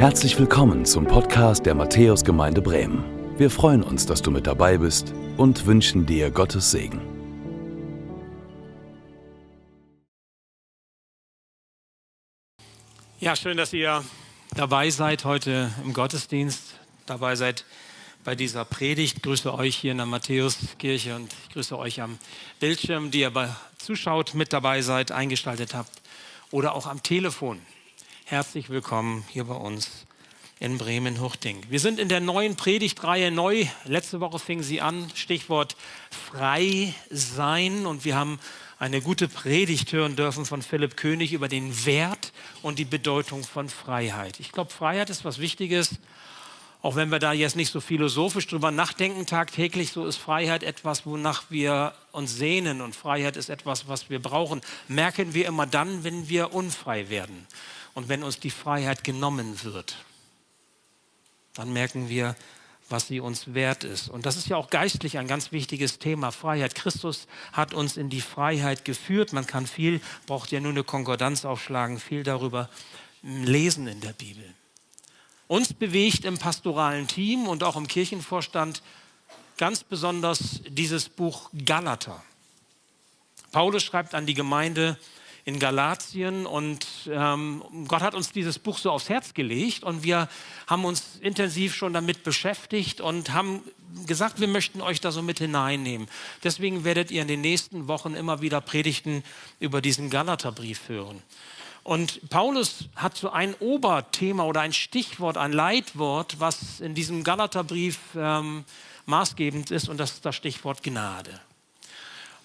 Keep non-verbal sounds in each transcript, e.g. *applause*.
Herzlich willkommen zum Podcast der Matthäusgemeinde Bremen. Wir freuen uns, dass du mit dabei bist und wünschen dir Gottes Segen. Ja, schön, dass ihr dabei seid heute im Gottesdienst, dabei seid bei dieser Predigt. Ich grüße euch hier in der Matthäuskirche und ich grüße euch am Bildschirm, die ihr zuschaut, mit dabei seid, eingeschaltet habt oder auch am Telefon. Herzlich willkommen hier bei uns in Bremen-Huchting. Wir sind in der neuen Predigtreihe neu. Letzte Woche fing sie an, Stichwort frei sein. Und wir haben eine gute Predigt hören dürfen von Philipp König über den Wert und die Bedeutung von Freiheit. Ich glaube, Freiheit ist was Wichtiges. Auch wenn wir da jetzt nicht so philosophisch drüber nachdenken tagtäglich, so ist Freiheit etwas, wonach wir uns sehnen und Freiheit ist etwas, was wir brauchen. Merken wir immer dann, wenn wir unfrei werden und wenn uns die Freiheit genommen wird, dann merken wir, was sie uns wert ist. Und das ist ja auch geistlich ein ganz wichtiges Thema, Freiheit. Christus hat uns in die Freiheit geführt. Man kann viel, braucht ja nur eine Konkordanz aufschlagen, viel darüber lesen in der Bibel. Uns bewegt im pastoralen Team und auch im Kirchenvorstand ganz besonders dieses Buch Galater. Paulus schreibt an die Gemeinde, in Galatien und ähm, Gott hat uns dieses Buch so aufs Herz gelegt und wir haben uns intensiv schon damit beschäftigt und haben gesagt, wir möchten euch da so mit hineinnehmen. Deswegen werdet ihr in den nächsten Wochen immer wieder Predigten über diesen Galaterbrief hören. Und Paulus hat so ein Oberthema oder ein Stichwort, ein Leitwort, was in diesem Galaterbrief ähm, maßgebend ist und das ist das Stichwort Gnade.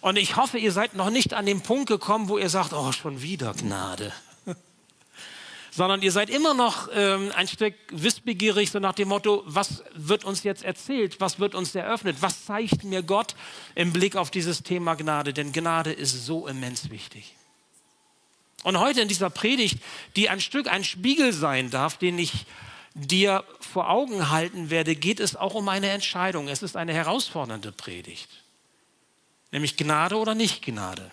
Und ich hoffe, ihr seid noch nicht an den Punkt gekommen, wo ihr sagt, oh, schon wieder Gnade. *laughs* Sondern ihr seid immer noch ähm, ein Stück wissbegierig, so nach dem Motto, was wird uns jetzt erzählt, was wird uns eröffnet, was zeigt mir Gott im Blick auf dieses Thema Gnade. Denn Gnade ist so immens wichtig. Und heute in dieser Predigt, die ein Stück ein Spiegel sein darf, den ich dir vor Augen halten werde, geht es auch um eine Entscheidung. Es ist eine herausfordernde Predigt nämlich Gnade oder nicht Gnade.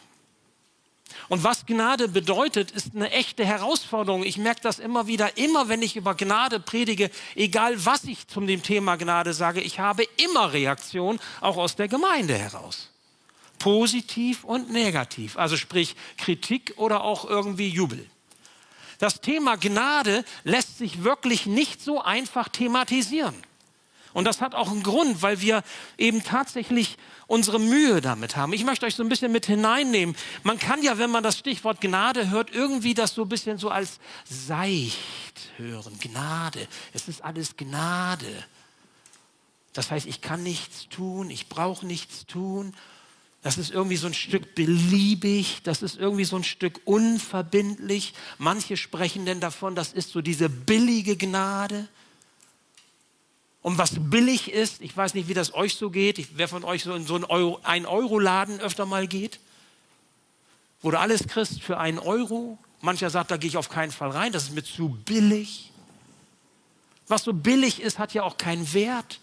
Und was Gnade bedeutet, ist eine echte Herausforderung. Ich merke das immer wieder, immer wenn ich über Gnade predige, egal was ich zum dem Thema Gnade sage, ich habe immer Reaktion, auch aus der Gemeinde heraus. Positiv und negativ, also sprich Kritik oder auch irgendwie Jubel. Das Thema Gnade lässt sich wirklich nicht so einfach thematisieren. Und das hat auch einen Grund, weil wir eben tatsächlich unsere Mühe damit haben. Ich möchte euch so ein bisschen mit hineinnehmen. Man kann ja, wenn man das Stichwort Gnade hört, irgendwie das so ein bisschen so als seicht hören. Gnade. Es ist alles Gnade. Das heißt, ich kann nichts tun, ich brauche nichts tun. Das ist irgendwie so ein Stück beliebig, das ist irgendwie so ein Stück unverbindlich. Manche sprechen denn davon, das ist so diese billige Gnade. Und was billig ist, ich weiß nicht, wie das euch so geht, wer von euch so in so einen Euro-Laden öfter mal geht, wo du alles kriegst für einen Euro. Mancher sagt, da gehe ich auf keinen Fall rein, das ist mir zu billig. Was so billig ist, hat ja auch keinen Wert.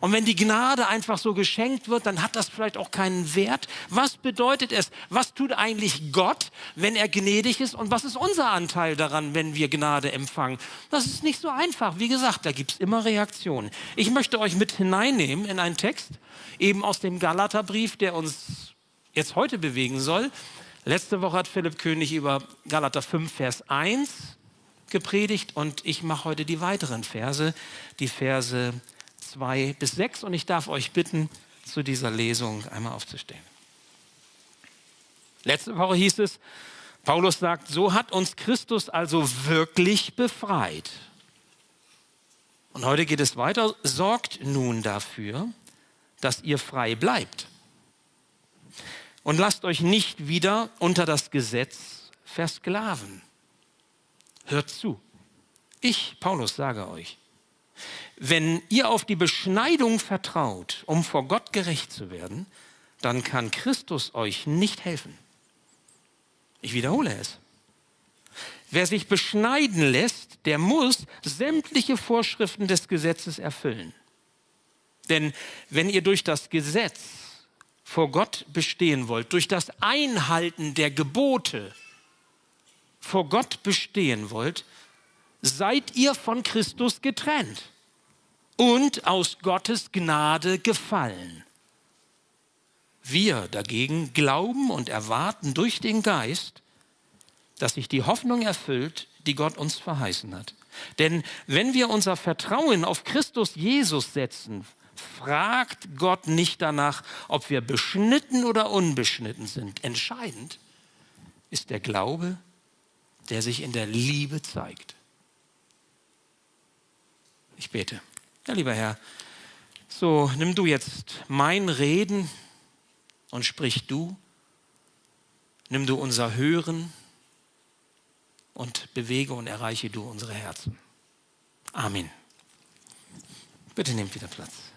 Und wenn die Gnade einfach so geschenkt wird, dann hat das vielleicht auch keinen Wert. Was bedeutet es? Was tut eigentlich Gott, wenn er gnädig ist? Und was ist unser Anteil daran, wenn wir Gnade empfangen? Das ist nicht so einfach. Wie gesagt, da gibt es immer Reaktionen. Ich möchte euch mit hineinnehmen in einen Text, eben aus dem Galaterbrief, der uns jetzt heute bewegen soll. Letzte Woche hat Philipp König über Galater 5, Vers 1 gepredigt und ich mache heute die weiteren Verse, die Verse 2 bis 6 und ich darf euch bitten, zu dieser Lesung einmal aufzustehen. Letzte Woche hieß es, Paulus sagt, so hat uns Christus also wirklich befreit. Und heute geht es weiter, sorgt nun dafür, dass ihr frei bleibt. Und lasst euch nicht wieder unter das Gesetz versklaven. Hört zu. Ich, Paulus, sage euch, wenn ihr auf die Beschneidung vertraut, um vor Gott gerecht zu werden, dann kann Christus euch nicht helfen. Ich wiederhole es. Wer sich beschneiden lässt, der muss sämtliche Vorschriften des Gesetzes erfüllen. Denn wenn ihr durch das Gesetz vor Gott bestehen wollt, durch das Einhalten der Gebote vor Gott bestehen wollt, seid ihr von Christus getrennt und aus Gottes Gnade gefallen. Wir dagegen glauben und erwarten durch den Geist, dass sich die Hoffnung erfüllt, die Gott uns verheißen hat. Denn wenn wir unser Vertrauen auf Christus Jesus setzen, fragt Gott nicht danach, ob wir beschnitten oder unbeschnitten sind. Entscheidend ist der Glaube, der sich in der Liebe zeigt. Ich bete. Ja, lieber Herr, so nimm du jetzt mein Reden und sprich du. Nimm du unser Hören und bewege und erreiche du unsere Herzen. Amen. Bitte nehmt wieder Platz.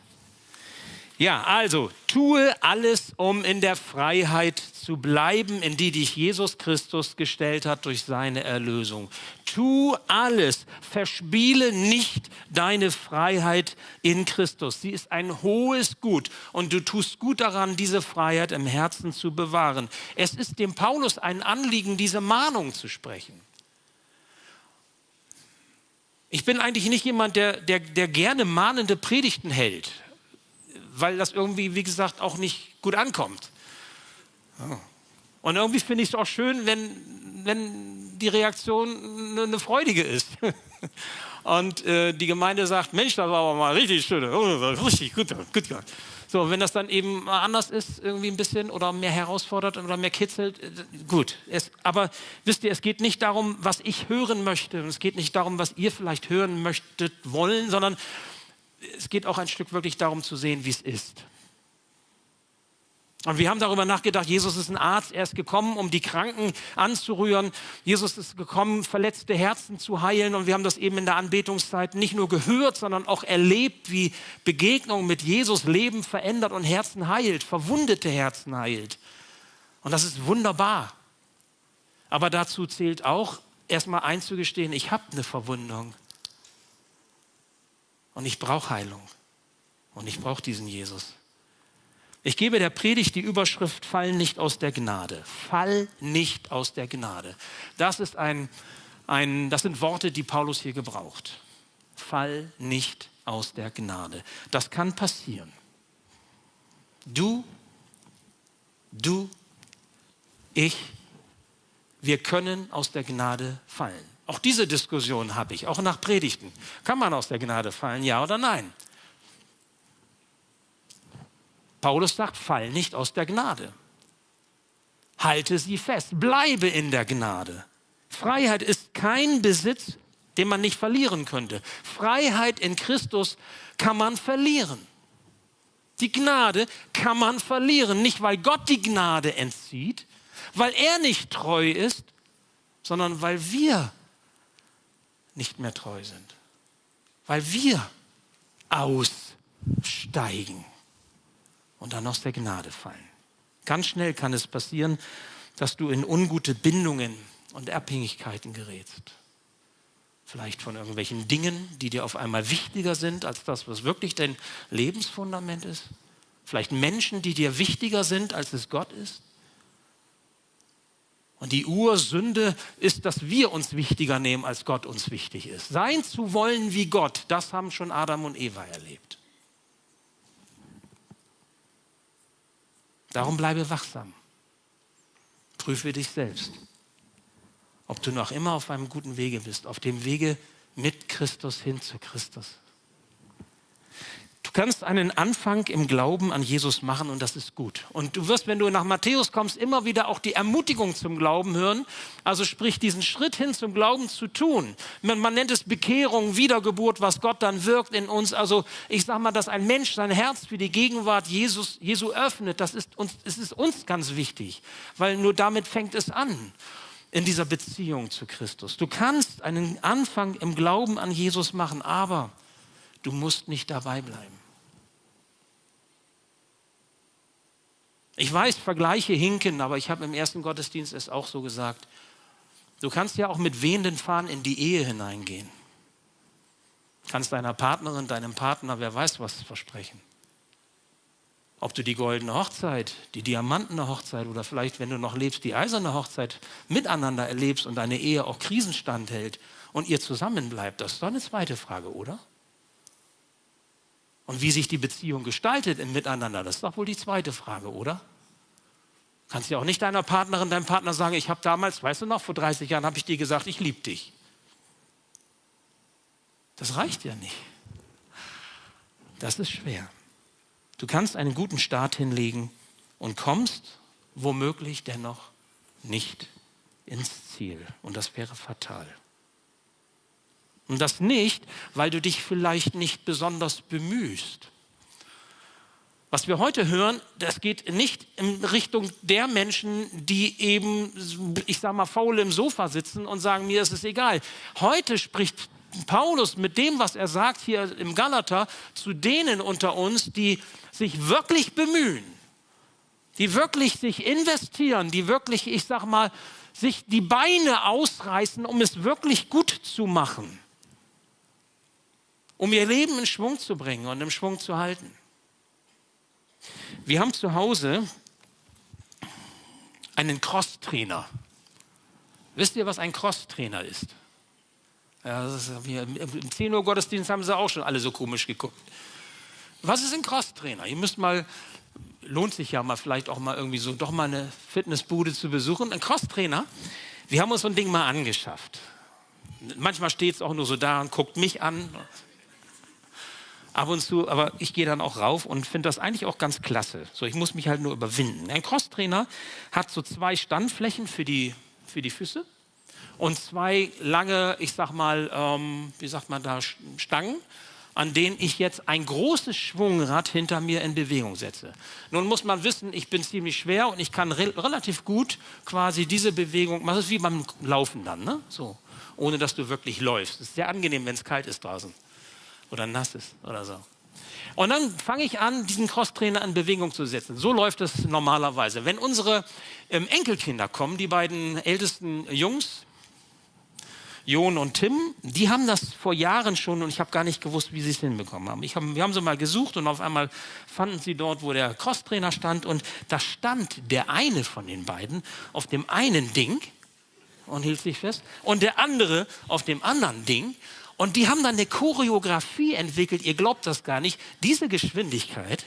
Ja, also tue alles, um in der Freiheit zu bleiben, in die dich Jesus Christus gestellt hat durch seine Erlösung. Tu alles, verspiele nicht deine Freiheit in Christus. Sie ist ein hohes Gut und du tust gut daran, diese Freiheit im Herzen zu bewahren. Es ist dem Paulus ein Anliegen, diese Mahnung zu sprechen. Ich bin eigentlich nicht jemand, der, der, der gerne mahnende Predigten hält weil das irgendwie, wie gesagt, auch nicht gut ankommt. Und irgendwie finde ich es auch schön, wenn, wenn die Reaktion eine, freudige ist. *laughs* Und äh, die Gemeinde sagt, Mensch, das war aber mal richtig schön, oh, richtig gut, gut. So, wenn das dann eben anders ist, irgendwie ein bisschen oder mehr herausfordert oder mehr kitzelt, äh, gut. Es, aber wisst ihr, es geht nicht darum, was ich hören möchte. Es geht nicht darum, was ihr vielleicht hören möchtet, wollen, sondern es geht auch ein Stück wirklich darum zu sehen, wie es ist. Und wir haben darüber nachgedacht, Jesus ist ein Arzt, er ist gekommen, um die Kranken anzurühren. Jesus ist gekommen, verletzte Herzen zu heilen. Und wir haben das eben in der Anbetungszeit nicht nur gehört, sondern auch erlebt, wie Begegnung mit Jesus Leben verändert und Herzen heilt, verwundete Herzen heilt. Und das ist wunderbar. Aber dazu zählt auch, erstmal einzugestehen, ich habe eine Verwundung. Und ich brauche Heilung. Und ich brauche diesen Jesus. Ich gebe der Predigt die Überschrift Fall nicht aus der Gnade. Fall nicht aus der Gnade. Das, ist ein, ein, das sind Worte, die Paulus hier gebraucht. Fall nicht aus der Gnade. Das kann passieren. Du, du, ich, wir können aus der Gnade fallen. Auch diese Diskussion habe ich, auch nach Predigten. Kann man aus der Gnade fallen, ja oder nein? Paulus sagt, fall nicht aus der Gnade. Halte sie fest, bleibe in der Gnade. Freiheit ist kein Besitz, den man nicht verlieren könnte. Freiheit in Christus kann man verlieren. Die Gnade kann man verlieren, nicht weil Gott die Gnade entzieht, weil er nicht treu ist, sondern weil wir nicht mehr treu sind. Weil wir aussteigen und dann aus der Gnade fallen. Ganz schnell kann es passieren, dass du in ungute Bindungen und Abhängigkeiten gerätst. Vielleicht von irgendwelchen Dingen, die dir auf einmal wichtiger sind als das, was wirklich dein Lebensfundament ist. Vielleicht Menschen, die dir wichtiger sind, als es Gott ist. Und die Ursünde ist, dass wir uns wichtiger nehmen, als Gott uns wichtig ist. Sein zu wollen wie Gott, das haben schon Adam und Eva erlebt. Darum bleibe wachsam. Prüfe dich selbst, ob du noch immer auf einem guten Wege bist, auf dem Wege mit Christus hin zu Christus. Du kannst einen Anfang im Glauben an Jesus machen und das ist gut. Und du wirst, wenn du nach Matthäus kommst, immer wieder auch die Ermutigung zum Glauben hören. Also sprich, diesen Schritt hin zum Glauben zu tun. Man, man nennt es Bekehrung, Wiedergeburt, was Gott dann wirkt in uns. Also ich sage mal, dass ein Mensch sein Herz für die Gegenwart Jesus, Jesu öffnet, das ist uns, es ist uns ganz wichtig, weil nur damit fängt es an in dieser Beziehung zu Christus. Du kannst einen Anfang im Glauben an Jesus machen, aber Du musst nicht dabei bleiben. Ich weiß, Vergleiche hinken, aber ich habe im ersten Gottesdienst es auch so gesagt. Du kannst ja auch mit wehenden Fahnen in die Ehe hineingehen. Kannst deiner Partnerin, deinem Partner, wer weiß was versprechen. ob du die goldene Hochzeit, die diamantene Hochzeit oder vielleicht, wenn du noch lebst, die eiserne Hochzeit miteinander erlebst und deine Ehe auch Krisenstand hält und ihr zusammenbleibt, das ist doch eine zweite Frage, oder? Und wie sich die Beziehung gestaltet im Miteinander, das ist doch wohl die zweite Frage, oder? Kannst ja auch nicht deiner Partnerin, deinem Partner sagen, ich habe damals, weißt du noch, vor 30 Jahren habe ich dir gesagt, ich liebe dich. Das reicht ja nicht. Das ist schwer. Du kannst einen guten Start hinlegen und kommst womöglich dennoch nicht ins Ziel. Und das wäre fatal. Und das nicht, weil du dich vielleicht nicht besonders bemühst. Was wir heute hören, das geht nicht in Richtung der Menschen, die eben, ich sage mal, faul im Sofa sitzen und sagen, mir ist es egal. Heute spricht Paulus mit dem, was er sagt hier im Galater, zu denen unter uns, die sich wirklich bemühen, die wirklich sich investieren, die wirklich, ich sag mal, sich die Beine ausreißen, um es wirklich gut zu machen, um ihr Leben in Schwung zu bringen und im Schwung zu halten. Wir haben zu Hause einen Crosstrainer. Wisst ihr, was ein Crosstrainer ist? Ja, ist Im 10 Uhr Gottesdienst haben sie auch schon alle so komisch geguckt. Was ist ein Crosstrainer? Ihr müsst mal, lohnt sich ja mal vielleicht auch mal irgendwie so, doch mal eine Fitnessbude zu besuchen. Ein Crosstrainer, wir haben uns so ein Ding mal angeschafft. Manchmal steht es auch nur so da und guckt mich an. Ab und zu, aber ich gehe dann auch rauf und finde das eigentlich auch ganz klasse. So, ich muss mich halt nur überwinden. Ein Crosstrainer hat so zwei Standflächen für die, für die Füße und zwei lange, ich sag mal, ähm, wie sagt man da, Stangen, an denen ich jetzt ein großes Schwungrad hinter mir in Bewegung setze. Nun muss man wissen, ich bin ziemlich schwer und ich kann re relativ gut quasi diese Bewegung, das ist wie beim Laufen dann, ne? so, ohne dass du wirklich läufst. Es ist sehr angenehm, wenn es kalt ist draußen oder nass ist oder so. Und dann fange ich an, diesen Crosstrainer in Bewegung zu setzen. So läuft es normalerweise. Wenn unsere ähm, Enkelkinder kommen, die beiden ältesten Jungs, Jon und Tim, die haben das vor Jahren schon und ich habe gar nicht gewusst, wie sie es hinbekommen haben. Hab, wir haben sie mal gesucht und auf einmal fanden sie dort, wo der Crosstrainer stand und da stand der eine von den beiden auf dem einen Ding und hielt sich fest und der andere auf dem anderen Ding und die haben dann eine Choreografie entwickelt, ihr glaubt das gar nicht, diese Geschwindigkeit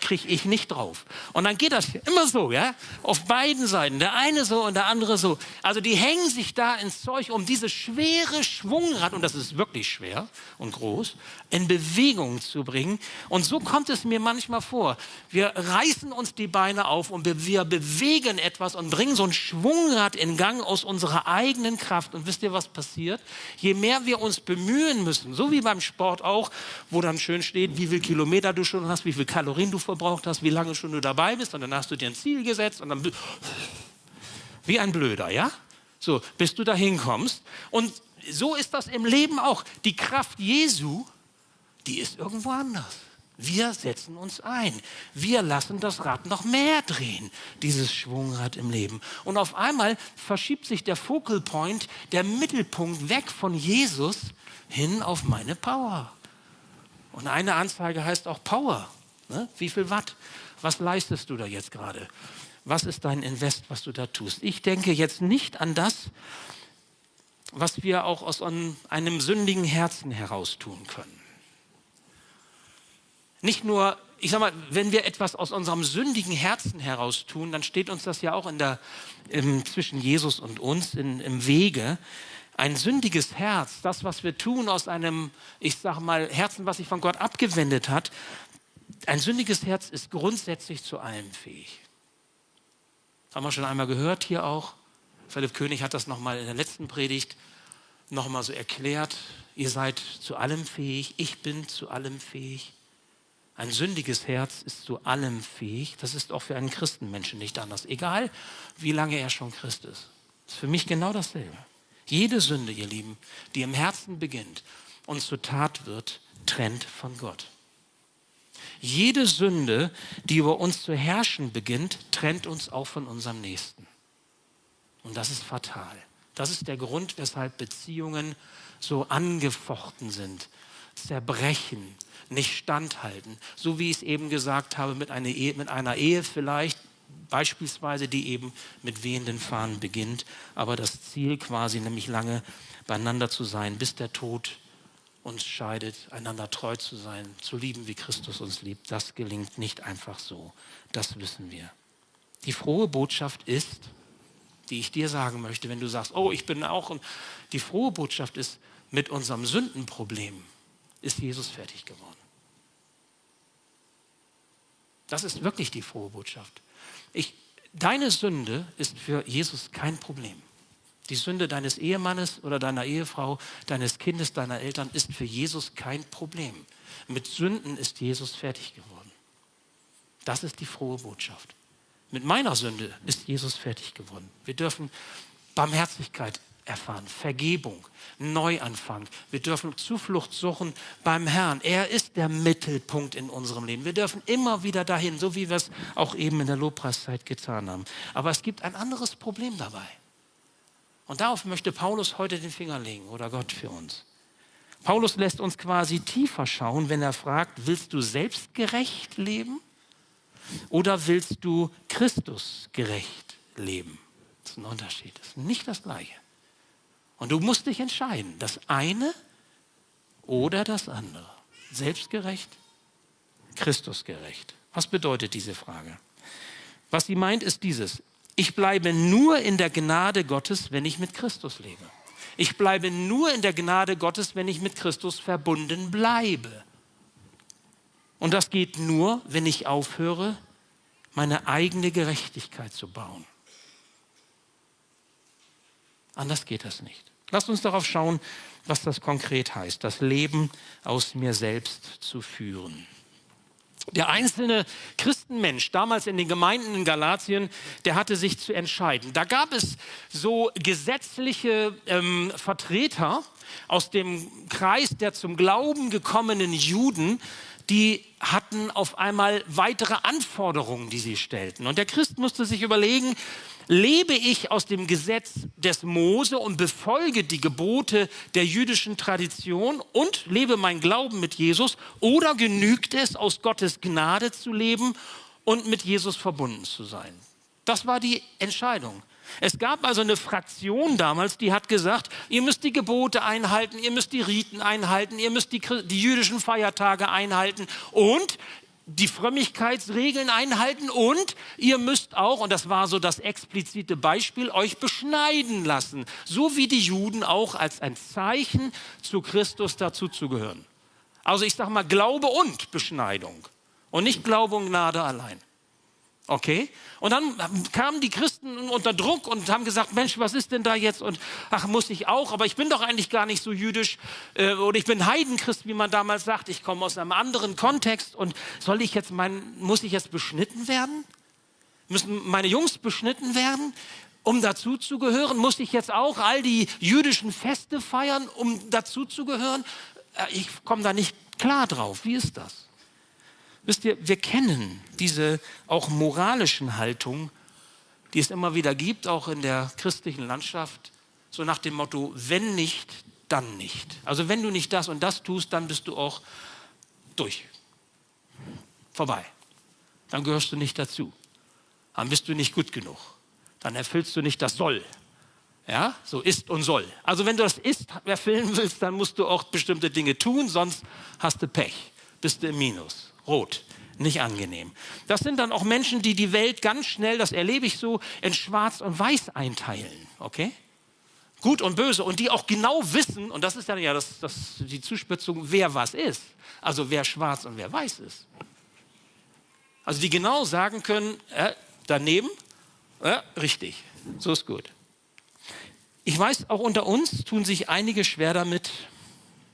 kriege ich nicht drauf. Und dann geht das immer so, ja, auf beiden Seiten, der eine so und der andere so. Also die hängen sich da ins Zeug, um dieses schwere Schwungrad, und das ist wirklich schwer und groß, in Bewegung zu bringen. Und so kommt es mir manchmal vor. Wir reißen uns die Beine auf und wir bewegen etwas und bringen so ein Schwungrad in Gang aus unserer eigenen Kraft. Und wisst ihr, was passiert? Je mehr wir uns bemühen müssen, so wie beim Sport auch, wo dann schön steht, wie viele Kilometer du schon hast, wie viele Kalorien du verbraucht hast, wie lange schon du dabei bist, und dann hast du dir ein Ziel gesetzt und dann wie ein Blöder, ja? So, bis du dahin kommst. Und so ist das im Leben auch. Die Kraft Jesu, die ist irgendwo anders. Wir setzen uns ein. Wir lassen das Rad noch mehr drehen, dieses Schwungrad im Leben. Und auf einmal verschiebt sich der Focal Point, der Mittelpunkt weg von Jesus hin auf meine Power. Und eine Anzeige heißt auch Power. Ne? Wie viel Watt? Was leistest du da jetzt gerade? Was ist dein Invest, was du da tust? Ich denke jetzt nicht an das, was wir auch aus einem sündigen Herzen heraus tun können. Nicht nur, ich sag mal, wenn wir etwas aus unserem sündigen Herzen heraus tun, dann steht uns das ja auch in der, im, zwischen Jesus und uns in, im Wege. Ein sündiges Herz, das, was wir tun aus einem, ich sag mal, Herzen, was sich von Gott abgewendet hat, ein sündiges Herz ist grundsätzlich zu allem fähig. Haben wir schon einmal gehört hier auch. Philipp König hat das nochmal in der letzten Predigt nochmal so erklärt. Ihr seid zu allem fähig, ich bin zu allem fähig. Ein sündiges Herz ist zu allem fähig. Das ist auch für einen Christenmenschen nicht anders. Egal, wie lange er schon Christ ist. Das ist für mich genau dasselbe. Jede Sünde, ihr Lieben, die im Herzen beginnt und zur Tat wird, trennt von Gott. Jede Sünde, die über uns zu herrschen beginnt, trennt uns auch von unserem Nächsten. Und das ist fatal. Das ist der Grund, weshalb Beziehungen so angefochten sind, zerbrechen, nicht standhalten. So wie ich es eben gesagt habe, mit einer Ehe, mit einer Ehe vielleicht, beispielsweise, die eben mit wehenden Fahnen beginnt, aber das Ziel quasi, nämlich lange beieinander zu sein, bis der Tod uns scheidet, einander treu zu sein, zu lieben, wie Christus uns liebt, das gelingt nicht einfach so. Das wissen wir. Die frohe Botschaft ist, die ich dir sagen möchte, wenn du sagst, oh, ich bin auch, und die frohe Botschaft ist, mit unserem Sündenproblem ist Jesus fertig geworden. Das ist wirklich die frohe Botschaft. Ich, deine Sünde ist für Jesus kein Problem. Die Sünde deines Ehemannes oder deiner Ehefrau, deines Kindes, deiner Eltern ist für Jesus kein Problem. Mit Sünden ist Jesus fertig geworden. Das ist die frohe Botschaft. Mit meiner Sünde ist Jesus fertig geworden. Wir dürfen Barmherzigkeit erfahren, Vergebung, Neuanfang. Wir dürfen Zuflucht suchen beim Herrn. Er ist der Mittelpunkt in unserem Leben. Wir dürfen immer wieder dahin, so wie wir es auch eben in der Lobpreiszeit getan haben. Aber es gibt ein anderes Problem dabei. Und darauf möchte Paulus heute den Finger legen oder Gott für uns. Paulus lässt uns quasi tiefer schauen, wenn er fragt, willst du selbstgerecht leben oder willst du Christus gerecht leben? Das ist ein Unterschied, das ist nicht das Gleiche. Und du musst dich entscheiden, das eine oder das andere. Selbstgerecht, Christusgerecht. Was bedeutet diese Frage? Was sie meint, ist dieses. Ich bleibe nur in der Gnade Gottes, wenn ich mit Christus lebe. Ich bleibe nur in der Gnade Gottes, wenn ich mit Christus verbunden bleibe. Und das geht nur, wenn ich aufhöre, meine eigene Gerechtigkeit zu bauen. Anders geht das nicht. Lasst uns darauf schauen, was das konkret heißt, das Leben aus mir selbst zu führen. Der einzelne Christenmensch damals in den Gemeinden in Galatien, der hatte sich zu entscheiden. Da gab es so gesetzliche ähm, Vertreter aus dem Kreis der zum Glauben gekommenen Juden, die hatten auf einmal weitere Anforderungen, die sie stellten. Und der Christ musste sich überlegen, lebe ich aus dem Gesetz des Mose und befolge die Gebote der jüdischen Tradition und lebe mein Glauben mit Jesus oder genügt es, aus Gottes Gnade zu leben und mit Jesus verbunden zu sein? Das war die Entscheidung. Es gab also eine Fraktion damals, die hat gesagt, ihr müsst die Gebote einhalten, ihr müsst die Riten einhalten, ihr müsst die, die jüdischen Feiertage einhalten und die Frömmigkeitsregeln einhalten und ihr müsst auch, und das war so das explizite Beispiel, euch beschneiden lassen, so wie die Juden auch als ein Zeichen zu Christus dazuzugehören. Also ich sage mal Glaube und Beschneidung und nicht Glaube und Gnade allein. Okay? Und dann kamen die Christen unter Druck und haben gesagt, Mensch, was ist denn da jetzt? Und ach, muss ich auch, aber ich bin doch eigentlich gar nicht so jüdisch äh, oder ich bin Heidenchrist, wie man damals sagt. Ich komme aus einem anderen Kontext und soll ich jetzt mein, muss ich jetzt beschnitten werden? Müssen meine Jungs beschnitten werden? Um dazu zu gehören, muss ich jetzt auch all die jüdischen Feste feiern, um dazu zu gehören? Äh, ich komme da nicht klar drauf. Wie ist das? Wisst ihr, wir kennen diese auch moralischen Haltungen, die es immer wieder gibt, auch in der christlichen Landschaft, so nach dem Motto, wenn nicht, dann nicht. Also wenn du nicht das und das tust, dann bist du auch durch. Vorbei. Dann gehörst du nicht dazu. Dann bist du nicht gut genug. Dann erfüllst du nicht das Soll. Ja, so ist und soll. Also wenn du das ist erfüllen willst, dann musst du auch bestimmte Dinge tun, sonst hast du Pech, bist du im Minus rot. Nicht angenehm. Das sind dann auch Menschen, die die Welt ganz schnell, das erlebe ich so, in Schwarz und Weiß einteilen. Okay? Gut und böse. Und die auch genau wissen, und das ist dann ja das, das, die Zuspitzung, wer was ist. Also wer schwarz und wer weiß ist. Also die genau sagen können, äh, daneben, äh, richtig, so ist gut. Ich weiß, auch unter uns tun sich einige schwer damit,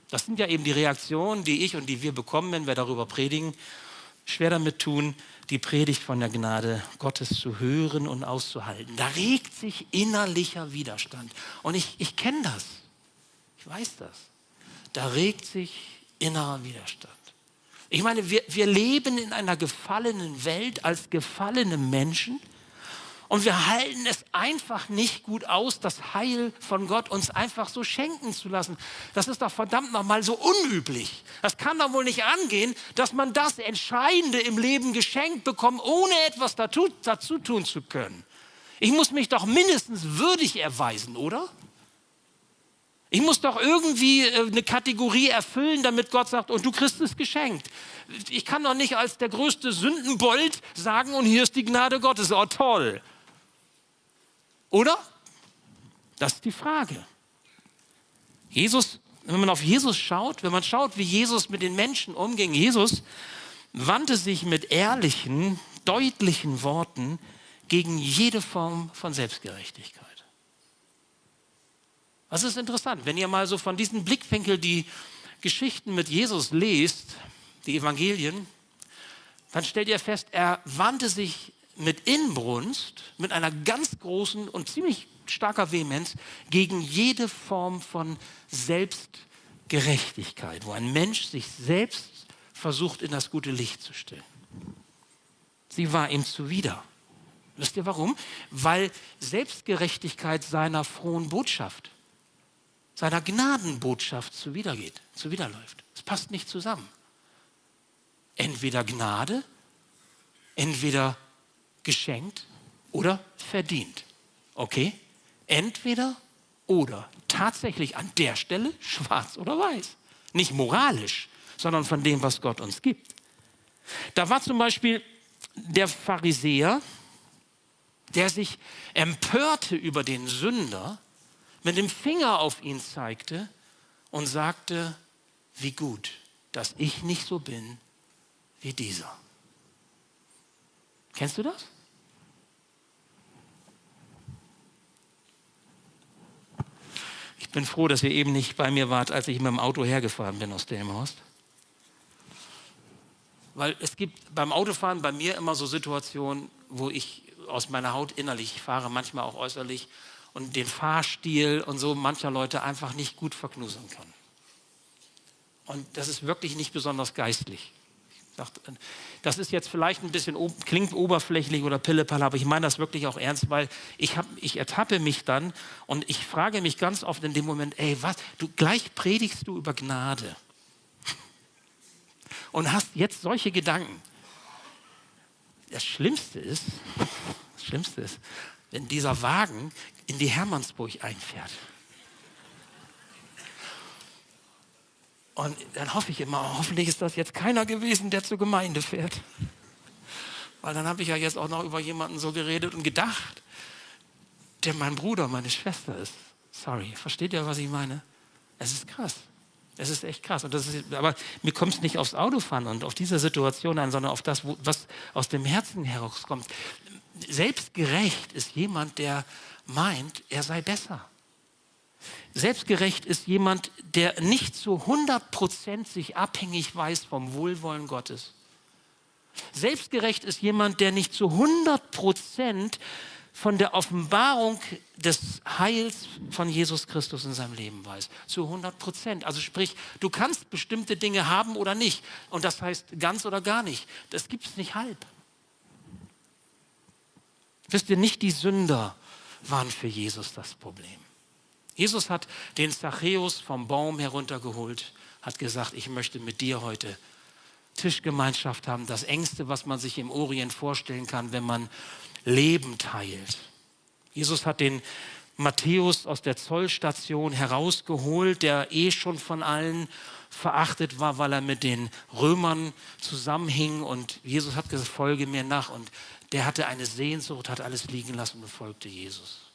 das sind ja eben die Reaktionen, die ich und die wir bekommen, wenn wir darüber predigen. Schwer damit tun, die Predigt von der Gnade Gottes zu hören und auszuhalten. Da regt sich innerlicher Widerstand. Und ich, ich kenne das. Ich weiß das. Da regt sich innerer Widerstand. Ich meine, wir, wir leben in einer gefallenen Welt als gefallene Menschen. Und wir halten es einfach nicht gut aus, das Heil von Gott uns einfach so schenken zu lassen. Das ist doch verdammt nochmal so unüblich. Das kann doch wohl nicht angehen, dass man das Entscheidende im Leben geschenkt bekommt, ohne etwas dazu, dazu tun zu können. Ich muss mich doch mindestens würdig erweisen, oder? Ich muss doch irgendwie äh, eine Kategorie erfüllen, damit Gott sagt, und du kriegst es geschenkt. Ich kann doch nicht als der größte Sündenbold sagen, und hier ist die Gnade Gottes. Oh, toll. Oder? Das ist die Frage. Jesus, wenn man auf Jesus schaut, wenn man schaut, wie Jesus mit den Menschen umging, Jesus wandte sich mit ehrlichen, deutlichen Worten gegen jede Form von Selbstgerechtigkeit. Das ist interessant, wenn ihr mal so von diesem Blickwinkel die Geschichten mit Jesus lest, die Evangelien, dann stellt ihr fest, er wandte sich mit Inbrunst, mit einer ganz großen und ziemlich starker Vehemenz gegen jede Form von Selbstgerechtigkeit, wo ein Mensch sich selbst versucht, in das gute Licht zu stellen. Sie war ihm zuwider. Wisst ihr warum? Weil Selbstgerechtigkeit seiner frohen Botschaft, seiner Gnadenbotschaft zuwidergeht, zuwiderläuft. Es passt nicht zusammen. Entweder Gnade, entweder geschenkt oder verdient. Okay? Entweder oder. Tatsächlich an der Stelle schwarz oder weiß. Nicht moralisch, sondern von dem, was Gott uns gibt. Da war zum Beispiel der Pharisäer, der sich empörte über den Sünder, mit dem Finger auf ihn zeigte und sagte, wie gut, dass ich nicht so bin wie dieser. Kennst du das? Ich bin froh, dass ihr eben nicht bei mir wart, als ich mit dem Auto hergefahren bin aus Delmenhorst. Weil es gibt beim Autofahren bei mir immer so Situationen, wo ich aus meiner Haut innerlich fahre, manchmal auch äußerlich und den Fahrstil und so mancher Leute einfach nicht gut verknusern kann. Und das ist wirklich nicht besonders geistlich. Das ist jetzt vielleicht ein bisschen, klingt oberflächlich oder pillepalle, aber ich meine das wirklich auch ernst, weil ich, hab, ich ertappe mich dann und ich frage mich ganz oft in dem Moment, ey, was, du gleich predigst du über Gnade *laughs* und hast jetzt solche Gedanken. Das Schlimmste ist, das Schlimmste ist, wenn dieser Wagen in die Hermannsburg einfährt. Und dann hoffe ich immer, hoffentlich ist das jetzt keiner gewesen, der zur Gemeinde fährt. Weil dann habe ich ja jetzt auch noch über jemanden so geredet und gedacht, der mein Bruder, meine Schwester ist. Sorry, versteht ihr, was ich meine? Es ist krass. Es ist echt krass. Und das ist, aber mir kommt es nicht aufs Autofahren und auf diese Situation an, sondern auf das, was aus dem Herzen herauskommt. Selbstgerecht ist jemand, der meint, er sei besser. Selbstgerecht ist jemand, der nicht zu 100% sich abhängig weiß vom Wohlwollen Gottes. Selbstgerecht ist jemand, der nicht zu 100% von der Offenbarung des Heils von Jesus Christus in seinem Leben weiß. Zu 100 Prozent. Also sprich, du kannst bestimmte Dinge haben oder nicht. Und das heißt ganz oder gar nicht. Das gibt es nicht halb. Wisst ihr, nicht die Sünder waren für Jesus das Problem. Jesus hat den Zachäus vom Baum heruntergeholt, hat gesagt, ich möchte mit dir heute Tischgemeinschaft haben. Das Engste, was man sich im Orient vorstellen kann, wenn man Leben teilt. Jesus hat den Matthäus aus der Zollstation herausgeholt, der eh schon von allen verachtet war, weil er mit den Römern zusammenhing. Und Jesus hat gesagt, folge mir nach. Und der hatte eine Sehnsucht, hat alles liegen lassen und folgte Jesus.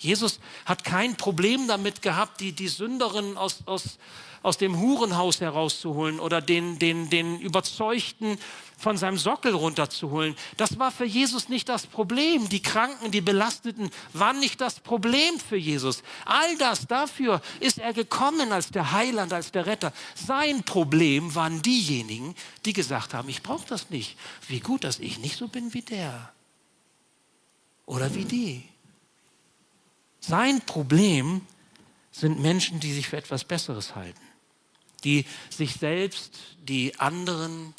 Jesus hat kein Problem damit gehabt, die, die Sünderin aus, aus, aus dem Hurenhaus herauszuholen oder den, den, den Überzeugten von seinem Sockel runterzuholen. Das war für Jesus nicht das Problem. Die Kranken, die Belasteten waren nicht das Problem für Jesus. All das, dafür ist er gekommen als der Heiland, als der Retter. Sein Problem waren diejenigen, die gesagt haben, ich brauche das nicht. Wie gut, dass ich nicht so bin wie der. Oder wie die. Sein Problem sind Menschen, die sich für etwas Besseres halten, die sich selbst, die anderen,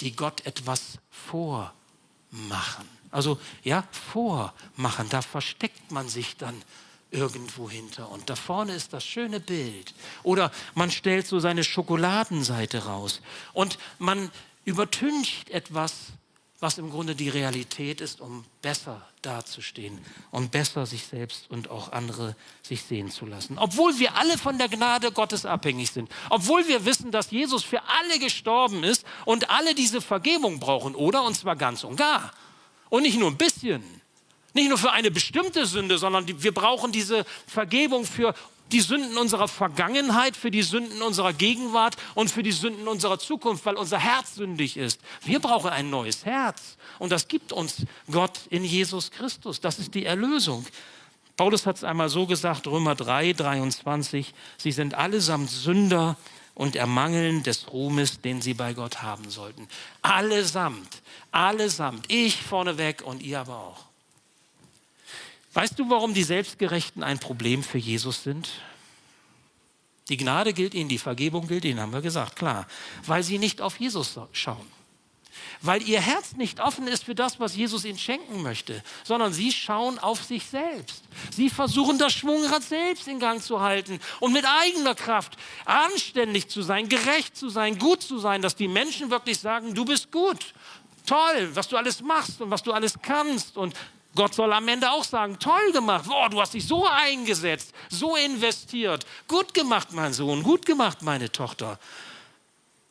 die Gott etwas vormachen. Also ja, vormachen, da versteckt man sich dann irgendwo hinter. Und da vorne ist das schöne Bild. Oder man stellt so seine Schokoladenseite raus und man übertüncht etwas, was im Grunde die Realität ist, um besser dazustehen und besser sich selbst und auch andere sich sehen zu lassen. Obwohl wir alle von der Gnade Gottes abhängig sind, obwohl wir wissen, dass Jesus für alle gestorben ist und alle diese Vergebung brauchen, oder? Und zwar ganz und gar. Und nicht nur ein bisschen. Nicht nur für eine bestimmte Sünde, sondern wir brauchen diese Vergebung für die Sünden unserer Vergangenheit, für die Sünden unserer Gegenwart und für die Sünden unserer Zukunft, weil unser Herz sündig ist. Wir brauchen ein neues Herz. Und das gibt uns Gott in Jesus Christus. Das ist die Erlösung. Paulus hat es einmal so gesagt, Römer 3, 23, sie sind allesamt Sünder und ermangeln des Ruhmes, den sie bei Gott haben sollten. Allesamt, allesamt, ich vorneweg und ihr aber auch. Weißt du, warum die Selbstgerechten ein Problem für Jesus sind? Die Gnade gilt ihnen, die Vergebung gilt ihnen, haben wir gesagt, klar. Weil sie nicht auf Jesus schauen. Weil ihr Herz nicht offen ist für das, was Jesus ihnen schenken möchte, sondern sie schauen auf sich selbst. Sie versuchen das Schwungrad selbst in Gang zu halten und mit eigener Kraft anständig zu sein, gerecht zu sein, gut zu sein, dass die Menschen wirklich sagen, du bist gut, toll, was du alles machst und was du alles kannst und Gott soll am Ende auch sagen, toll gemacht, boah, du hast dich so eingesetzt, so investiert, gut gemacht, mein Sohn, gut gemacht, meine Tochter.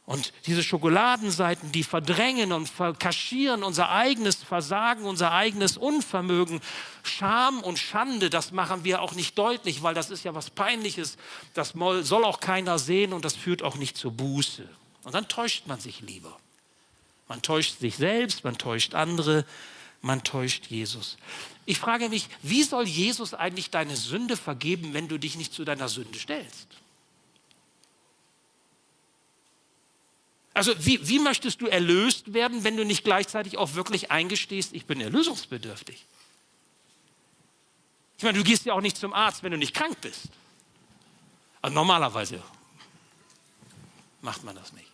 Und diese Schokoladenseiten, die verdrängen und verkaschieren unser eigenes Versagen, unser eigenes Unvermögen, Scham und Schande, das machen wir auch nicht deutlich, weil das ist ja was Peinliches. Das soll auch keiner sehen und das führt auch nicht zur Buße. Und dann täuscht man sich lieber. Man täuscht sich selbst, man täuscht andere, man täuscht Jesus. Ich frage mich, wie soll Jesus eigentlich deine Sünde vergeben, wenn du dich nicht zu deiner Sünde stellst? Also wie, wie möchtest du erlöst werden, wenn du nicht gleichzeitig auch wirklich eingestehst, ich bin erlösungsbedürftig? Ich meine, du gehst ja auch nicht zum Arzt, wenn du nicht krank bist. Also normalerweise macht man das nicht.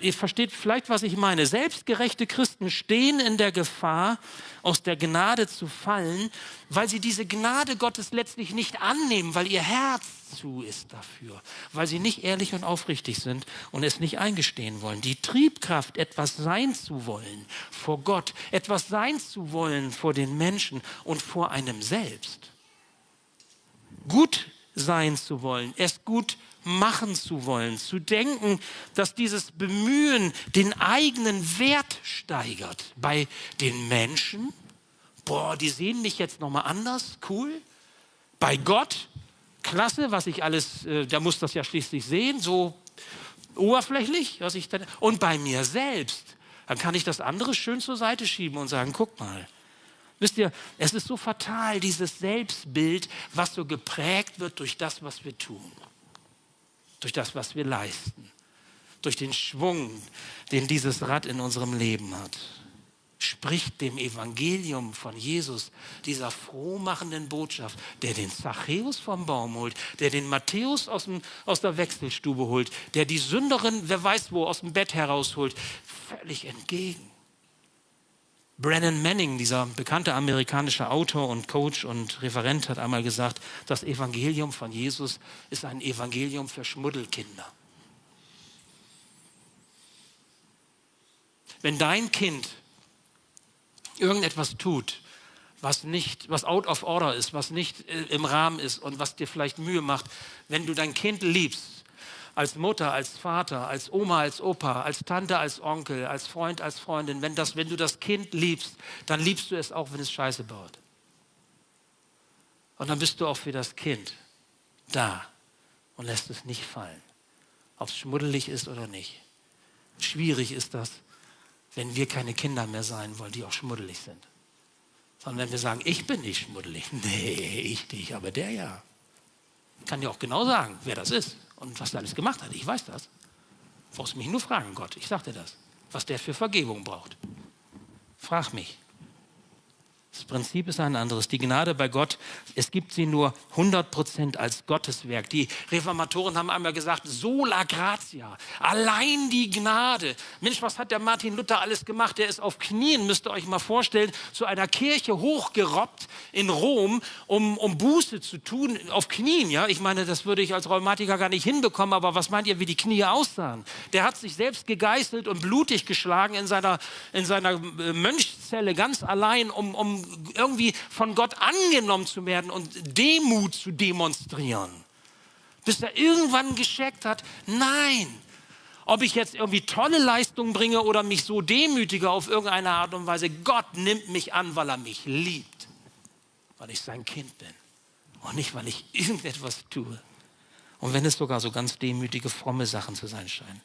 Ihr versteht vielleicht, was ich meine. Selbstgerechte Christen stehen in der Gefahr, aus der Gnade zu fallen, weil sie diese Gnade Gottes letztlich nicht annehmen, weil ihr Herz zu ist dafür, weil sie nicht ehrlich und aufrichtig sind und es nicht eingestehen wollen. Die Triebkraft, etwas sein zu wollen vor Gott, etwas sein zu wollen vor den Menschen und vor einem selbst. Gut sein zu wollen, es gut machen zu wollen, zu denken, dass dieses Bemühen den eigenen Wert steigert bei den Menschen. Boah, die sehen mich jetzt nochmal anders, cool. Bei Gott, klasse, was ich alles, äh, der muss das ja schließlich sehen, so oberflächlich, was ich dann, und bei mir selbst, dann kann ich das andere schön zur Seite schieben und sagen, guck mal, Wisst ihr, es ist so fatal, dieses Selbstbild, was so geprägt wird durch das, was wir tun durch das, was wir leisten, durch den Schwung, den dieses Rad in unserem Leben hat. Spricht dem Evangelium von Jesus, dieser frohmachenden Botschaft, der den Zachäus vom Baum holt, der den Matthäus aus, dem, aus der Wechselstube holt, der die Sünderin, wer weiß wo, aus dem Bett herausholt, völlig entgegen. Brennan Manning, dieser bekannte amerikanische Autor und Coach und Referent, hat einmal gesagt, das Evangelium von Jesus ist ein Evangelium für Schmuddelkinder. Wenn dein Kind irgendetwas tut, was nicht, was out of order ist, was nicht äh, im Rahmen ist und was dir vielleicht Mühe macht, wenn du dein Kind liebst, als Mutter, als Vater, als Oma, als Opa, als Tante, als Onkel, als Freund, als Freundin, wenn, das, wenn du das Kind liebst, dann liebst du es auch, wenn es Scheiße baut. Und dann bist du auch für das Kind da und lässt es nicht fallen, ob es schmuddelig ist oder nicht. Schwierig ist das, wenn wir keine Kinder mehr sein wollen, die auch schmuddelig sind. Sondern wenn wir sagen, ich bin nicht schmuddelig. *laughs* Nee, ich nicht, aber der ja. Kann dir auch genau sagen, wer das ist und was er alles gemacht hat. Ich weiß das. Du brauchst mich nur fragen, Gott. Ich sag dir das. Was der für Vergebung braucht. Frag mich. Das Prinzip ist ein anderes. Die Gnade bei Gott, es gibt sie nur 100% als Gotteswerk. Die Reformatoren haben einmal gesagt, sola gratia, allein die Gnade. Mensch, was hat der Martin Luther alles gemacht? Der ist auf Knien, müsst ihr euch mal vorstellen, zu einer Kirche hochgerobbt in Rom, um, um Buße zu tun, auf Knien. Ja? Ich meine, das würde ich als Rheumatiker gar nicht hinbekommen, aber was meint ihr, wie die Knie aussahen? Der hat sich selbst gegeißelt und blutig geschlagen in seiner, in seiner äh, Mönchszelle, ganz allein, um, um irgendwie von Gott angenommen zu werden und Demut zu demonstrieren. Bis er irgendwann gescheckt hat, nein, ob ich jetzt irgendwie tolle Leistungen bringe oder mich so demütige auf irgendeine Art und Weise, Gott nimmt mich an, weil er mich liebt, weil ich sein Kind bin und nicht, weil ich irgendetwas tue. Und wenn es sogar so ganz demütige, fromme Sachen zu sein scheinen.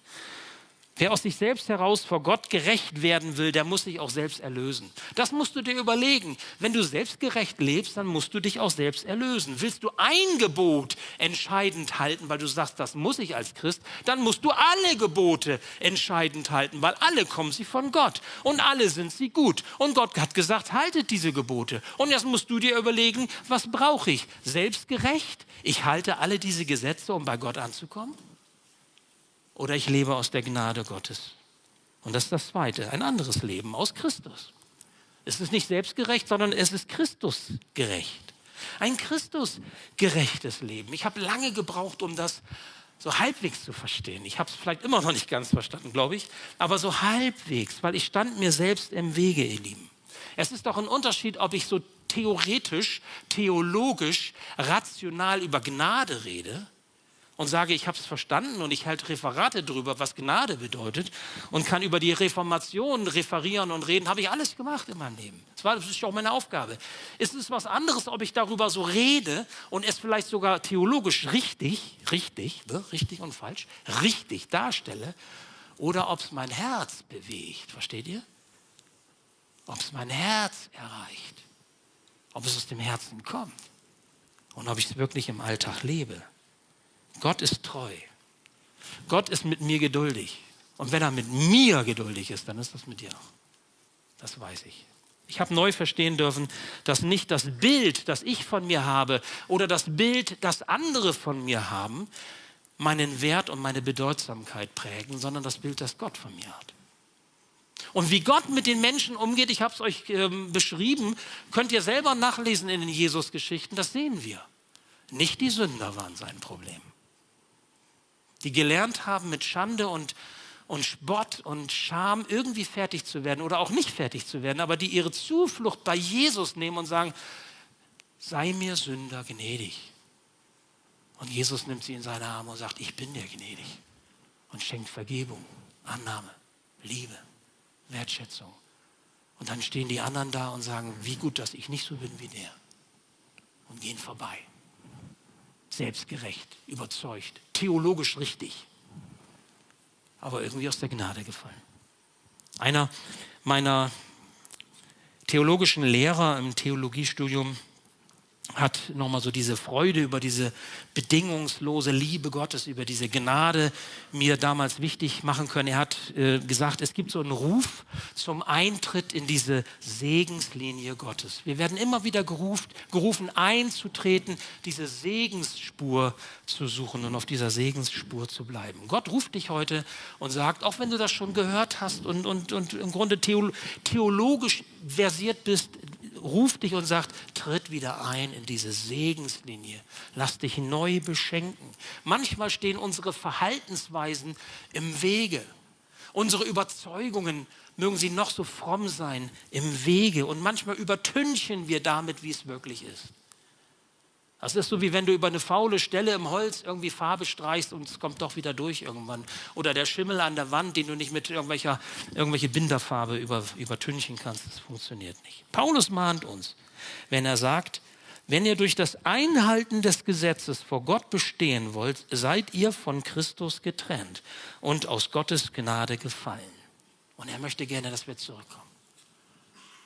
Wer aus sich selbst heraus vor Gott gerecht werden will, der muss sich auch selbst erlösen. Das musst du dir überlegen. Wenn du selbstgerecht lebst, dann musst du dich auch selbst erlösen. Willst du ein Gebot entscheidend halten, weil du sagst, das muss ich als Christ, dann musst du alle Gebote entscheidend halten, weil alle kommen sie von Gott und alle sind sie gut. Und Gott hat gesagt, haltet diese Gebote. Und jetzt musst du dir überlegen, was brauche ich? Selbstgerecht? Ich halte alle diese Gesetze, um bei Gott anzukommen? Oder ich lebe aus der Gnade Gottes. Und das ist das Zweite, ein anderes Leben aus Christus. Es ist nicht selbstgerecht, sondern es ist Christusgerecht. Ein Christusgerechtes Leben. Ich habe lange gebraucht, um das so halbwegs zu verstehen. Ich habe es vielleicht immer noch nicht ganz verstanden, glaube ich, aber so halbwegs, weil ich stand mir selbst im Wege, ihr Lieben. Es ist doch ein Unterschied, ob ich so theoretisch, theologisch, rational über Gnade rede und sage, ich habe es verstanden und ich halte Referate darüber, was Gnade bedeutet und kann über die Reformation referieren und reden, habe ich alles gemacht in meinem Leben. Das war das ist auch meine Aufgabe. Es ist was anderes, ob ich darüber so rede und es vielleicht sogar theologisch richtig, richtig, ne, richtig und falsch, richtig darstelle oder ob es mein Herz bewegt. Versteht ihr? Ob es mein Herz erreicht, ob es aus dem Herzen kommt und ob ich es wirklich im Alltag lebe. Gott ist treu. Gott ist mit mir geduldig. Und wenn er mit mir geduldig ist, dann ist das mit dir auch. Das weiß ich. Ich habe neu verstehen dürfen, dass nicht das Bild, das ich von mir habe oder das Bild, das andere von mir haben, meinen Wert und meine Bedeutsamkeit prägen, sondern das Bild, das Gott von mir hat. Und wie Gott mit den Menschen umgeht, ich habe es euch ähm, beschrieben, könnt ihr selber nachlesen in den Jesus-Geschichten, das sehen wir. Nicht die Sünder waren sein Problem die gelernt haben, mit Schande und, und Spott und Scham irgendwie fertig zu werden oder auch nicht fertig zu werden, aber die ihre Zuflucht bei Jesus nehmen und sagen, sei mir Sünder gnädig. Und Jesus nimmt sie in seine Arme und sagt, ich bin dir gnädig und schenkt Vergebung, Annahme, Liebe, Wertschätzung. Und dann stehen die anderen da und sagen, wie gut, dass ich nicht so bin wie der. Und gehen vorbei selbstgerecht, überzeugt, theologisch richtig, aber irgendwie aus der Gnade gefallen. Einer meiner theologischen Lehrer im Theologiestudium hat nochmal so diese Freude über diese bedingungslose Liebe Gottes, über diese Gnade mir damals wichtig machen können. Er hat äh, gesagt, es gibt so einen Ruf zum Eintritt in diese Segenslinie Gottes. Wir werden immer wieder gerufen, gerufen einzutreten, diese Segensspur zu suchen und auf dieser Segensspur zu bleiben. Gott ruft dich heute und sagt, auch wenn du das schon gehört hast und, und, und im Grunde theologisch versiert bist, ruft dich und sagt, tritt wieder ein in diese Segenslinie. Lass dich neu beschenken. Manchmal stehen unsere Verhaltensweisen im Wege. Unsere Überzeugungen, mögen sie noch so fromm sein, im Wege. Und manchmal übertünchen wir damit, wie es wirklich ist. Das ist so, wie wenn du über eine faule Stelle im Holz irgendwie Farbe streichst und es kommt doch wieder durch irgendwann. Oder der Schimmel an der Wand, den du nicht mit irgendwelcher irgendwelche Binderfarbe über, übertünchen kannst. Das funktioniert nicht. Paulus mahnt uns, wenn er sagt, wenn ihr durch das Einhalten des Gesetzes vor Gott bestehen wollt, seid ihr von Christus getrennt und aus Gottes Gnade gefallen. Und er möchte gerne, dass wir zurückkommen.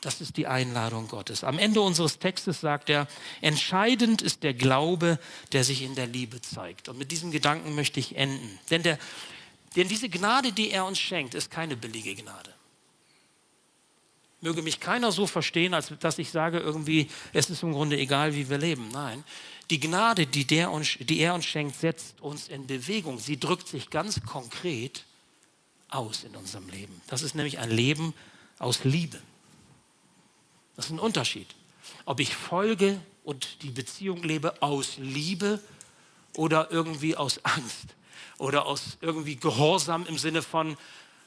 Das ist die Einladung Gottes. Am Ende unseres Textes sagt er, entscheidend ist der Glaube, der sich in der Liebe zeigt. Und mit diesem Gedanken möchte ich enden. Denn, der, denn diese Gnade, die er uns schenkt, ist keine billige Gnade. Möge mich keiner so verstehen, als dass ich sage, irgendwie, es ist im Grunde egal, wie wir leben. Nein, die Gnade, die, der uns, die er uns schenkt, setzt uns in Bewegung. Sie drückt sich ganz konkret aus in unserem Leben. Das ist nämlich ein Leben aus Liebe. Das ist ein Unterschied. Ob ich folge und die Beziehung lebe aus Liebe oder irgendwie aus Angst oder aus irgendwie Gehorsam im Sinne von,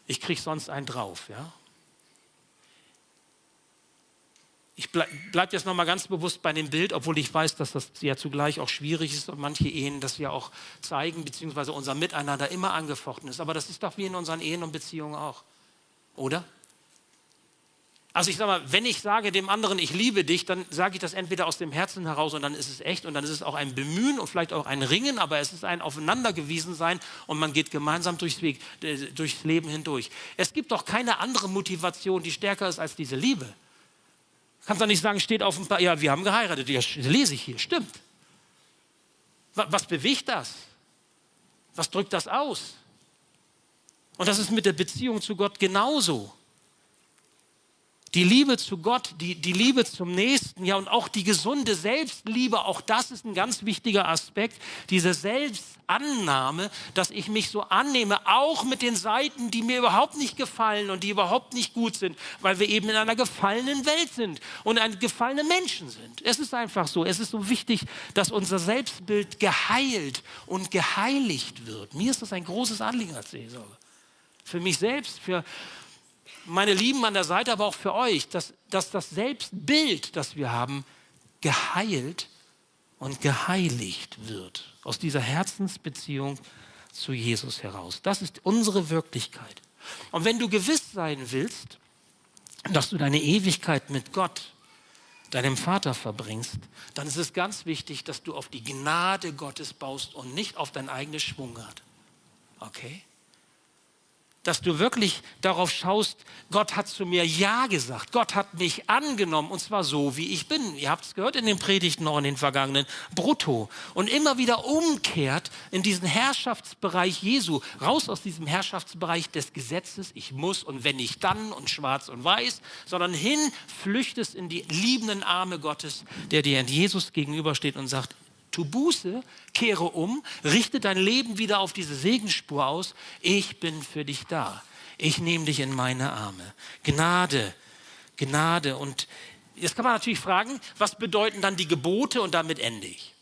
ich kriege sonst einen drauf. Ja? Ich bleibe bleib jetzt nochmal ganz bewusst bei dem Bild, obwohl ich weiß, dass das ja zugleich auch schwierig ist und manche Ehen das ja auch zeigen, beziehungsweise unser Miteinander immer angefochten ist. Aber das ist doch wie in unseren Ehen und Beziehungen auch. Oder? Also ich sage mal, wenn ich sage dem anderen, ich liebe dich, dann sage ich das entweder aus dem Herzen heraus und dann ist es echt und dann ist es auch ein Bemühen und vielleicht auch ein Ringen, aber es ist ein Aufeinandergewiesen sein und man geht gemeinsam durchs, Weg, äh, durchs Leben hindurch. Es gibt doch keine andere Motivation, die stärker ist als diese Liebe. Kannst doch nicht sagen, steht auf dem paar, ja, wir haben geheiratet, ja, lese ich hier, stimmt. Was bewegt das? Was drückt das aus? Und das ist mit der Beziehung zu Gott genauso. Die Liebe zu Gott, die, die Liebe zum Nächsten, ja, und auch die gesunde Selbstliebe, auch das ist ein ganz wichtiger Aspekt. Diese Selbstannahme, dass ich mich so annehme, auch mit den Seiten, die mir überhaupt nicht gefallen und die überhaupt nicht gut sind, weil wir eben in einer gefallenen Welt sind und ein gefallene Menschen sind. Es ist einfach so. Es ist so wichtig, dass unser Selbstbild geheilt und geheiligt wird. Mir ist das ein großes Anliegen als Seelsorge. Für mich selbst, für meine Lieben an der Seite, aber auch für euch, dass, dass das Selbstbild, das wir haben, geheilt und geheiligt wird. Aus dieser Herzensbeziehung zu Jesus heraus. Das ist unsere Wirklichkeit. Und wenn du gewiss sein willst, dass du deine Ewigkeit mit Gott, deinem Vater verbringst, dann ist es ganz wichtig, dass du auf die Gnade Gottes baust und nicht auf dein eigenes Schwungrad. Okay? Dass du wirklich darauf schaust, Gott hat zu mir Ja gesagt, Gott hat mich angenommen und zwar so, wie ich bin. Ihr habt es gehört in den Predigten noch in den vergangenen, brutto. Und immer wieder umkehrt in diesen Herrschaftsbereich Jesu, raus aus diesem Herrschaftsbereich des Gesetzes, ich muss und wenn nicht dann und schwarz und weiß, sondern hin flüchtest in die liebenden Arme Gottes, der dir in Jesus gegenübersteht und sagt, tu Buße, kehre um, richte dein Leben wieder auf diese Segensspur aus. Ich bin für dich da. Ich nehme dich in meine Arme. Gnade, Gnade. Und jetzt kann man natürlich fragen, was bedeuten dann die Gebote und damit ende ich.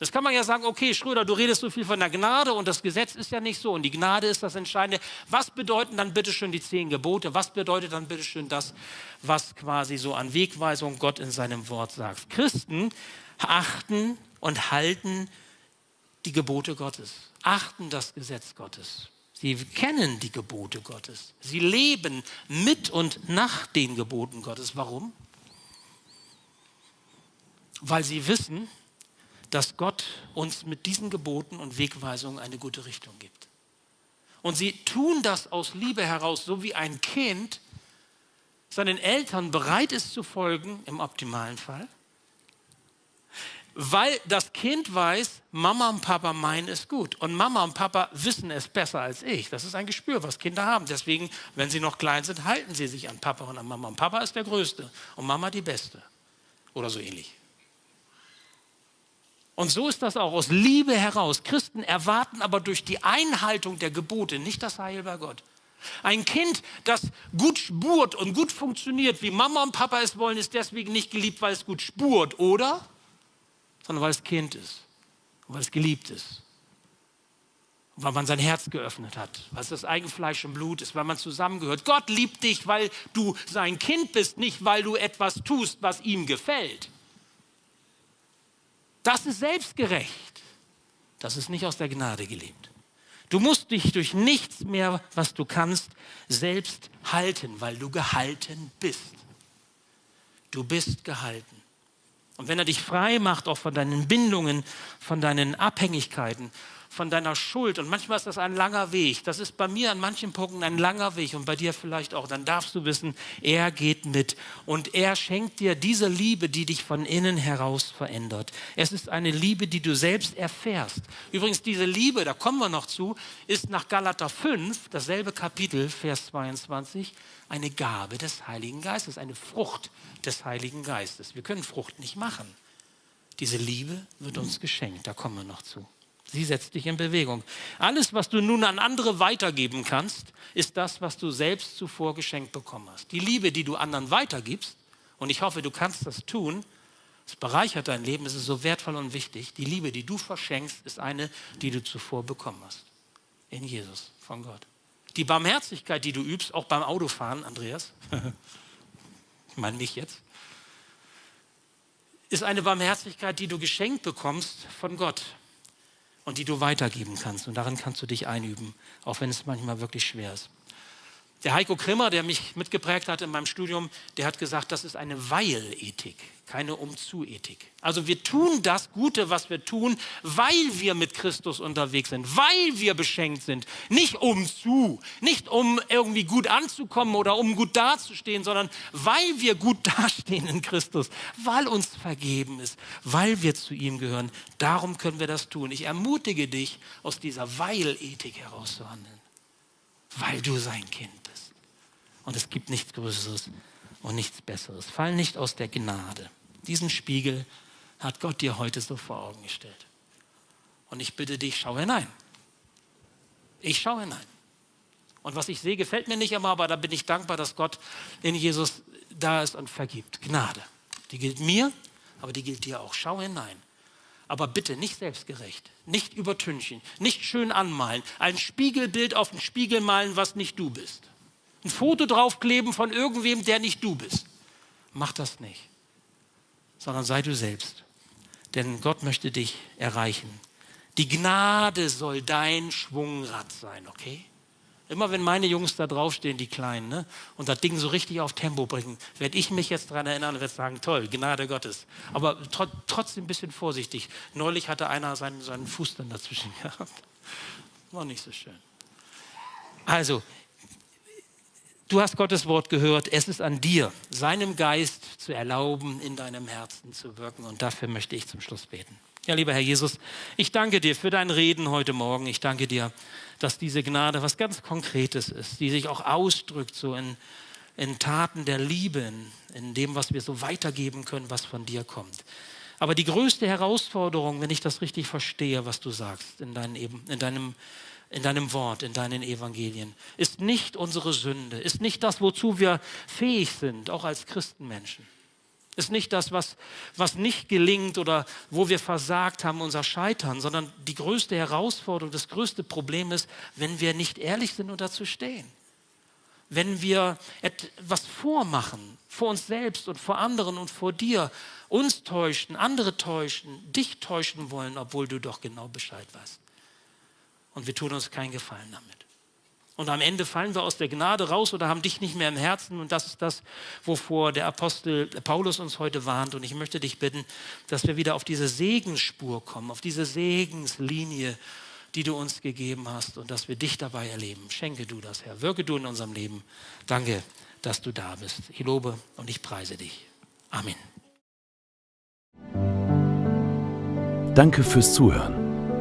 Das kann man ja sagen, okay, Schröder, du redest so viel von der Gnade und das Gesetz ist ja nicht so und die Gnade ist das Entscheidende. Was bedeuten dann bitteschön die zehn Gebote? Was bedeutet dann bitteschön das, was quasi so an Wegweisung Gott in seinem Wort sagt? Christen achten und halten die Gebote Gottes, achten das Gesetz Gottes. Sie kennen die Gebote Gottes. Sie leben mit und nach den Geboten Gottes. Warum? Weil sie wissen, dass Gott uns mit diesen Geboten und Wegweisungen eine gute Richtung gibt. Und sie tun das aus Liebe heraus, so wie ein Kind seinen Eltern bereit ist zu folgen, im optimalen Fall, weil das Kind weiß, Mama und Papa meinen es gut. Und Mama und Papa wissen es besser als ich. Das ist ein Gespür, was Kinder haben. Deswegen, wenn sie noch klein sind, halten sie sich an Papa und an Mama. Und Papa ist der Größte und Mama die Beste. Oder so ähnlich. Und so ist das auch aus Liebe heraus. Christen erwarten aber durch die Einhaltung der Gebote nicht das Heil bei Gott. Ein Kind, das gut spurt und gut funktioniert, wie Mama und Papa es wollen, ist deswegen nicht geliebt, weil es gut spurt, oder? Sondern weil es Kind ist und weil es geliebt ist. Und weil man sein Herz geöffnet hat, weil es das Eigenfleisch und Blut ist, weil man zusammengehört. Gott liebt dich, weil du sein Kind bist, nicht weil du etwas tust, was ihm gefällt. Das ist selbstgerecht. Das ist nicht aus der Gnade gelebt. Du musst dich durch nichts mehr, was du kannst, selbst halten, weil du gehalten bist. Du bist gehalten. Und wenn er dich frei macht, auch von deinen Bindungen, von deinen Abhängigkeiten, von deiner Schuld. Und manchmal ist das ein langer Weg. Das ist bei mir an manchen Punkten ein langer Weg und bei dir vielleicht auch. Dann darfst du wissen, er geht mit und er schenkt dir diese Liebe, die dich von innen heraus verändert. Es ist eine Liebe, die du selbst erfährst. Übrigens, diese Liebe, da kommen wir noch zu, ist nach Galater 5, dasselbe Kapitel, Vers 22, eine Gabe des Heiligen Geistes, eine Frucht des Heiligen Geistes. Wir können Frucht nicht machen. Diese Liebe wird uns geschenkt, da kommen wir noch zu. Sie setzt dich in Bewegung. Alles, was du nun an andere weitergeben kannst, ist das, was du selbst zuvor geschenkt bekommen hast. Die Liebe, die du anderen weitergibst, und ich hoffe, du kannst das tun, es bereichert dein Leben, es ist so wertvoll und wichtig. Die Liebe, die du verschenkst, ist eine, die du zuvor bekommen hast. In Jesus, von Gott. Die Barmherzigkeit, die du übst, auch beim Autofahren, Andreas, *laughs* ich meine mich jetzt, ist eine Barmherzigkeit, die du geschenkt bekommst von Gott und die du weitergeben kannst. Und darin kannst du dich einüben, auch wenn es manchmal wirklich schwer ist. Der Heiko Krimmer, der mich mitgeprägt hat in meinem Studium, der hat gesagt, das ist eine Weil-Ethik, keine Umzu-Ethik. Also wir tun das Gute, was wir tun, weil wir mit Christus unterwegs sind, weil wir beschenkt sind. Nicht umzu, nicht um irgendwie gut anzukommen oder um gut dazustehen, sondern weil wir gut *laughs* dastehen in Christus, weil uns vergeben ist, weil wir zu ihm gehören. Darum können wir das tun. Ich ermutige dich, aus dieser Weil-Ethik herauszuhandeln, weil du sein Kind. Und es gibt nichts Größeres und nichts Besseres. Fall nicht aus der Gnade. Diesen Spiegel hat Gott dir heute so vor Augen gestellt. Und ich bitte dich, schau hinein. Ich schaue hinein. Und was ich sehe, gefällt mir nicht immer, aber da bin ich dankbar, dass Gott in Jesus da ist und vergibt. Gnade. Die gilt mir, aber die gilt dir auch. Schau hinein. Aber bitte nicht selbstgerecht, nicht übertünchen, nicht schön anmalen, ein Spiegelbild auf den Spiegel malen, was nicht du bist ein Foto draufkleben von irgendwem, der nicht du bist. Mach das nicht, sondern sei du selbst. Denn Gott möchte dich erreichen. Die Gnade soll dein Schwungrad sein, okay? Immer wenn meine Jungs da draufstehen, die Kleinen, ne, und das Ding so richtig auf Tempo bringen, werde ich mich jetzt daran erinnern und werde sagen, toll, Gnade Gottes. Aber tr trotzdem ein bisschen vorsichtig. Neulich hatte einer seinen, seinen Fuß dann dazwischen *laughs* gehabt. War nicht so schön. Also, Du hast Gottes Wort gehört. Es ist an dir, seinem Geist zu erlauben, in deinem Herzen zu wirken. Und dafür möchte ich zum Schluss beten. Ja, lieber Herr Jesus, ich danke dir für dein Reden heute Morgen. Ich danke dir, dass diese Gnade was ganz Konkretes ist, die sich auch ausdrückt so in, in Taten der Liebe, in, in dem, was wir so weitergeben können, was von dir kommt. Aber die größte Herausforderung, wenn ich das richtig verstehe, was du sagst in, dein, in deinem in deinem Wort, in deinen Evangelien, ist nicht unsere Sünde, ist nicht das, wozu wir fähig sind, auch als Christenmenschen. Ist nicht das, was, was nicht gelingt oder wo wir versagt haben, unser Scheitern, sondern die größte Herausforderung, das größte Problem ist, wenn wir nicht ehrlich sind und dazu stehen. Wenn wir etwas vormachen, vor uns selbst und vor anderen und vor dir, uns täuschen, andere täuschen, dich täuschen wollen, obwohl du doch genau Bescheid weißt und wir tun uns keinen Gefallen damit. Und am Ende fallen wir aus der Gnade raus oder haben dich nicht mehr im Herzen. Und das ist das, wovor der Apostel Paulus uns heute warnt. Und ich möchte dich bitten, dass wir wieder auf diese Segensspur kommen, auf diese Segenslinie, die du uns gegeben hast und dass wir dich dabei erleben. Schenke du das, Herr. Wirke du in unserem Leben. Danke, dass du da bist. Ich lobe und ich preise dich. Amen. Danke fürs Zuhören.